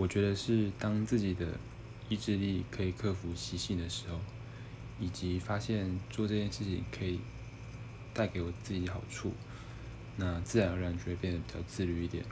我觉得是当自己的意志力可以克服习性的时候以及发现做这件事情可以带给我自己好处那自然而然就会变得比较自律一点。